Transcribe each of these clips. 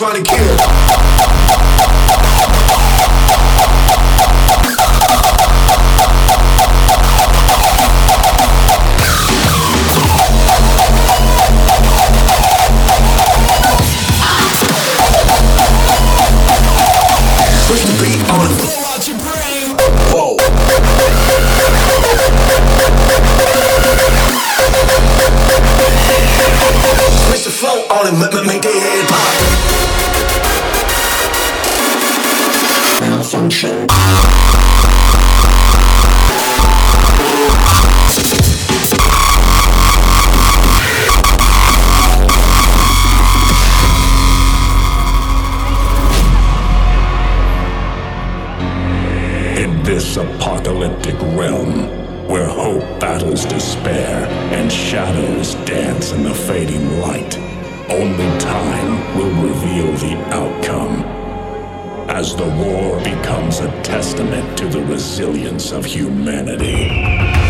like this apocalyptic realm, where hope battles despair and shadows dance in the fading light, only time will reveal the outcome. As the war becomes a testament to the resilience of humanity.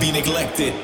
Be neglected.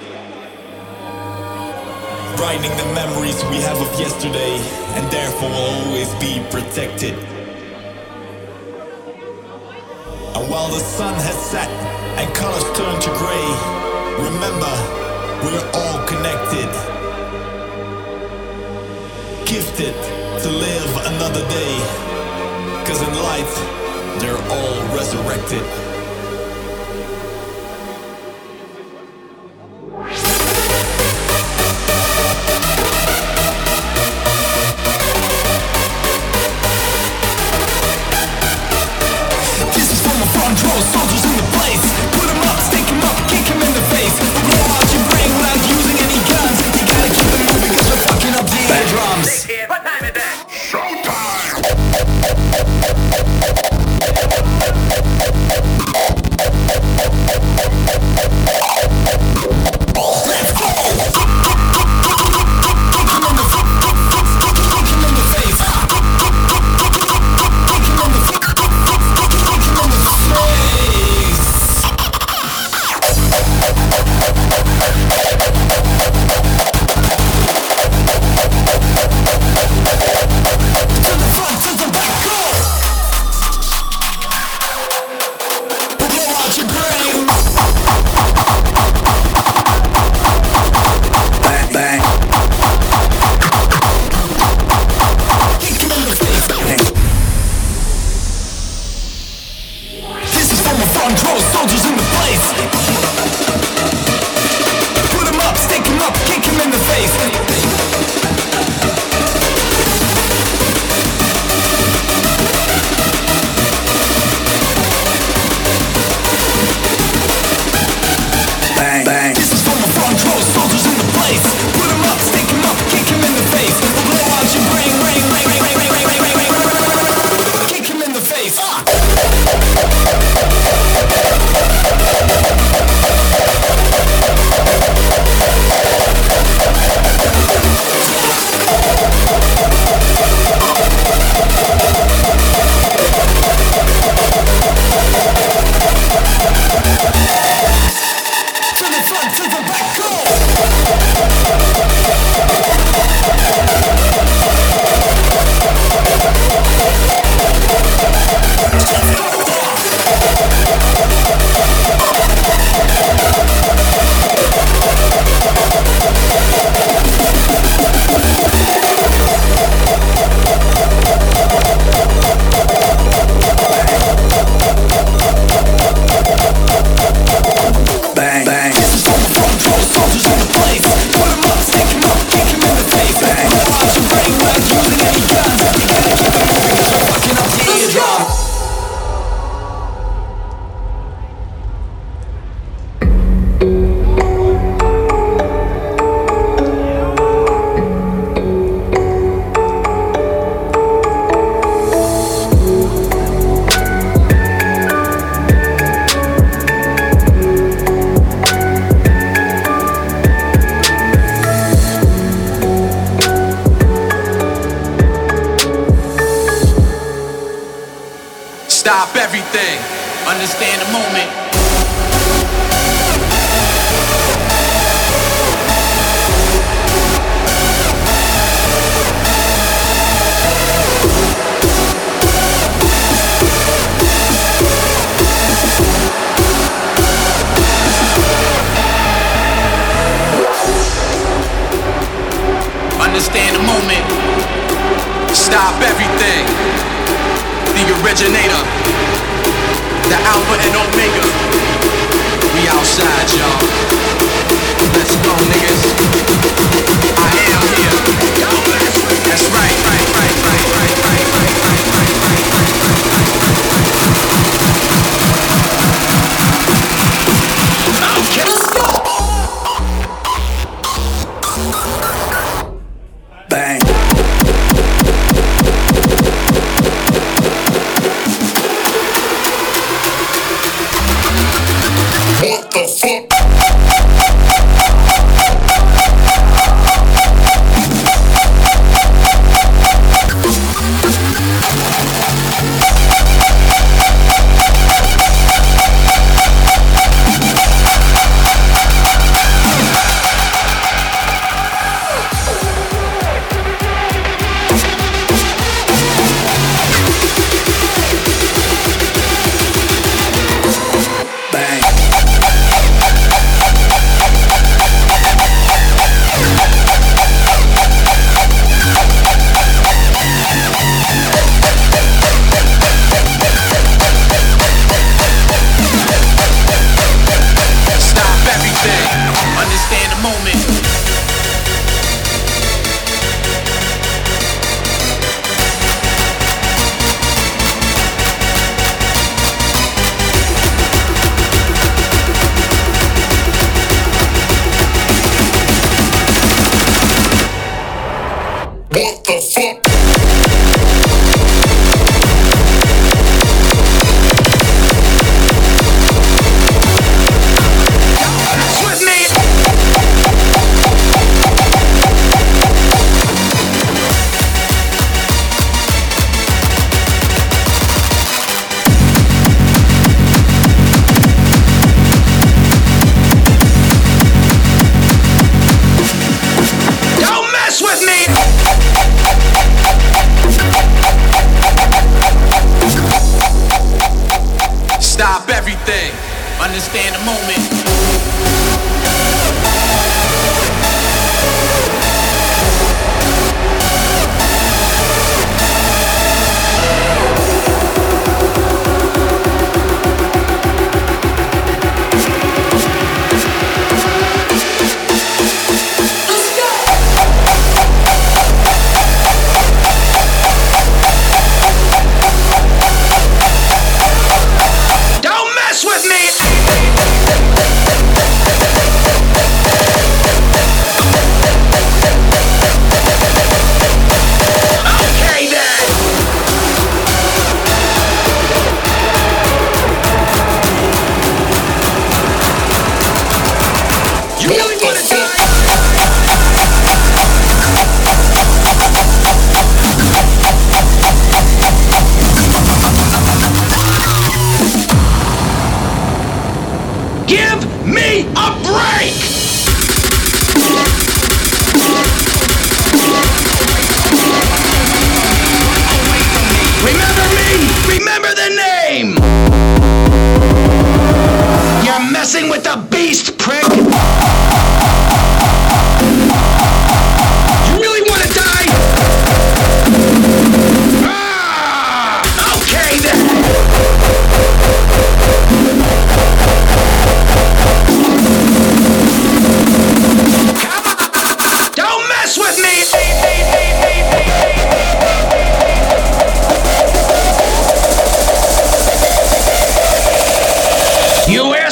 Drop understand the moment. understand the moment. Stop everything. The originator the Alpha and Omega. We outside, y'all. Let's go, niggas. I am here. That's right. right.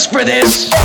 For this!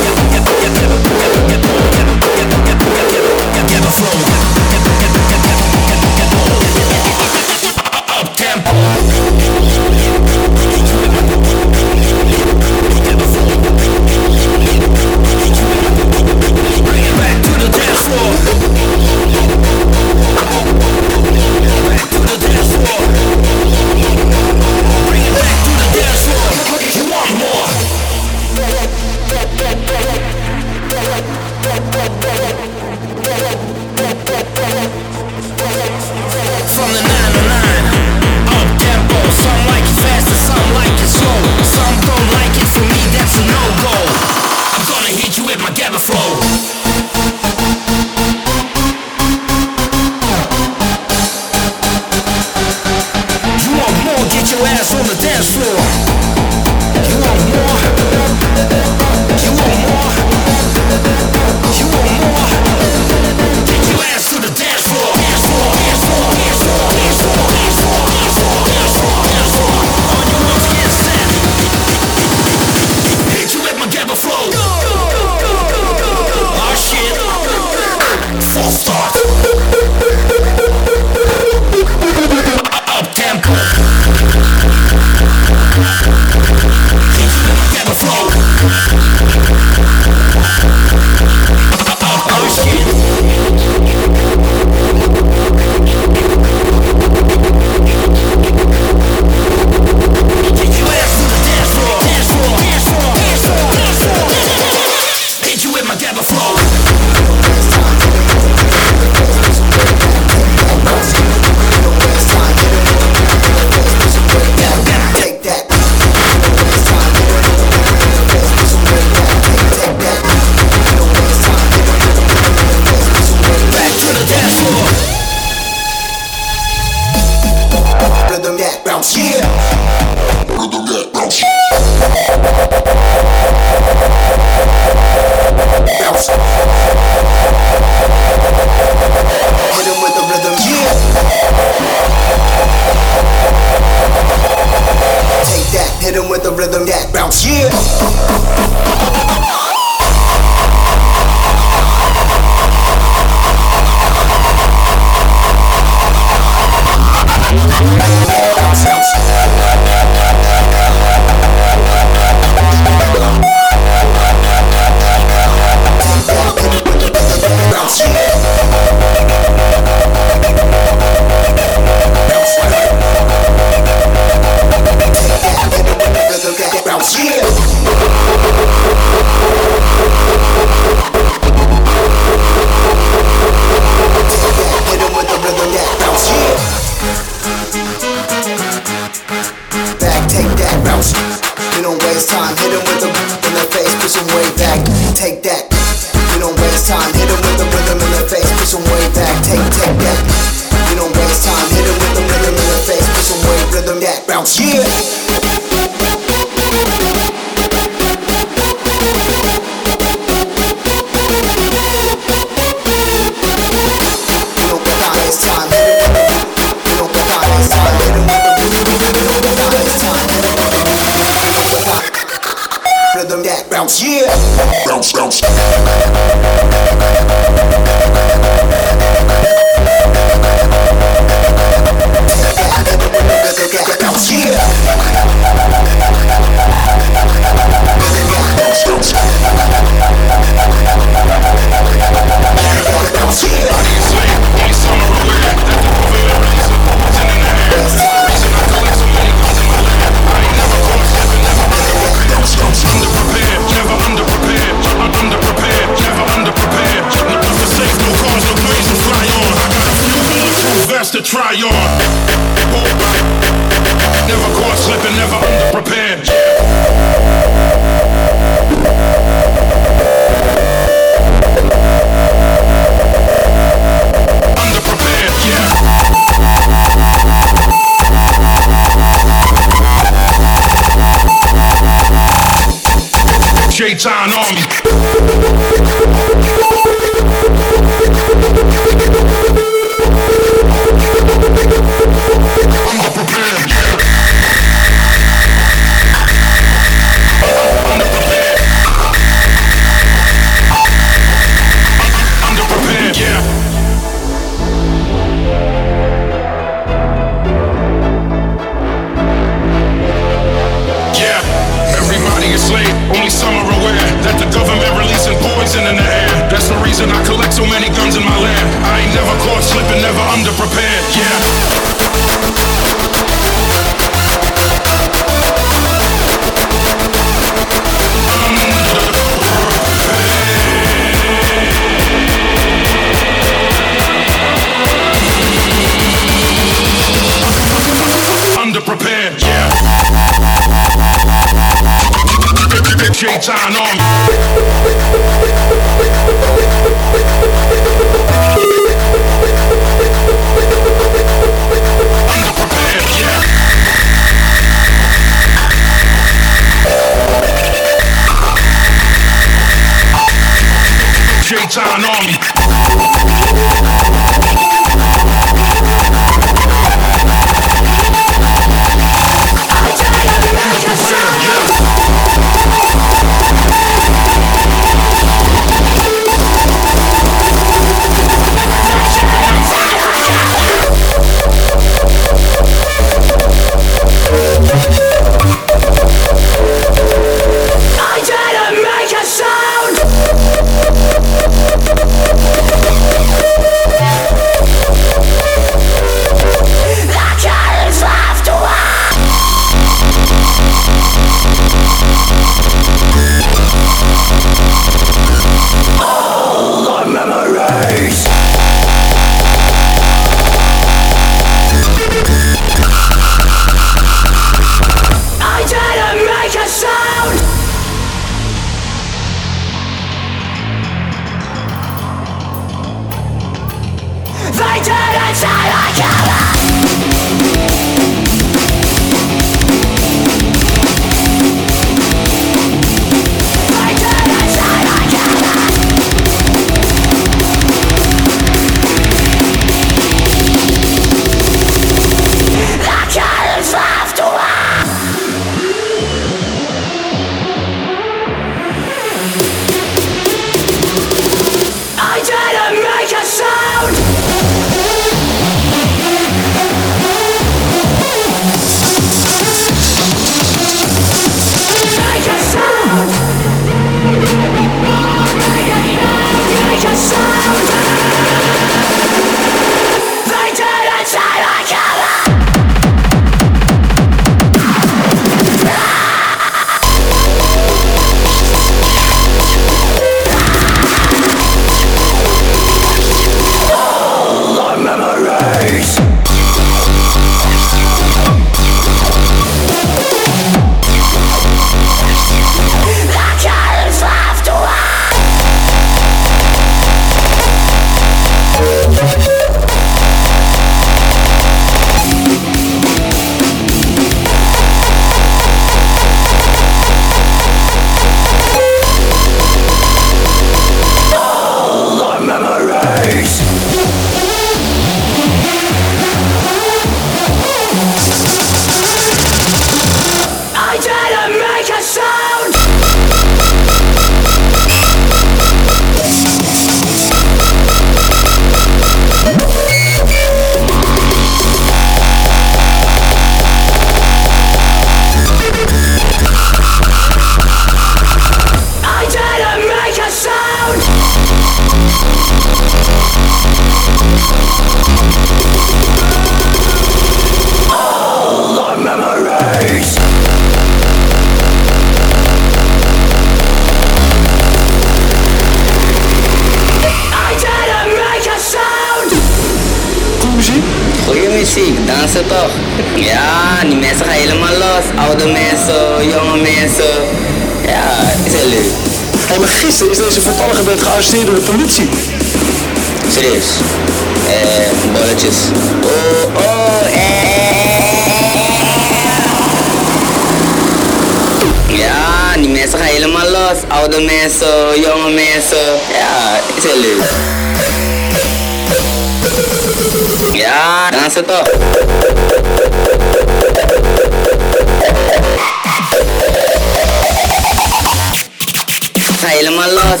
ga helemaal los.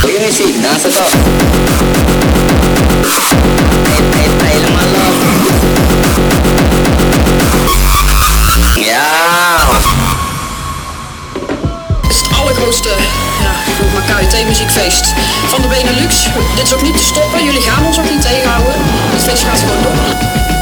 Goeie muziek, Ja. Het is het allergrootste KUT-muziekfeest van de Benelux. Dit is ook niet te stoppen, jullie gaan ons ook niet tegenhouden. Het feest gaat gewoon door.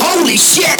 Holy shit!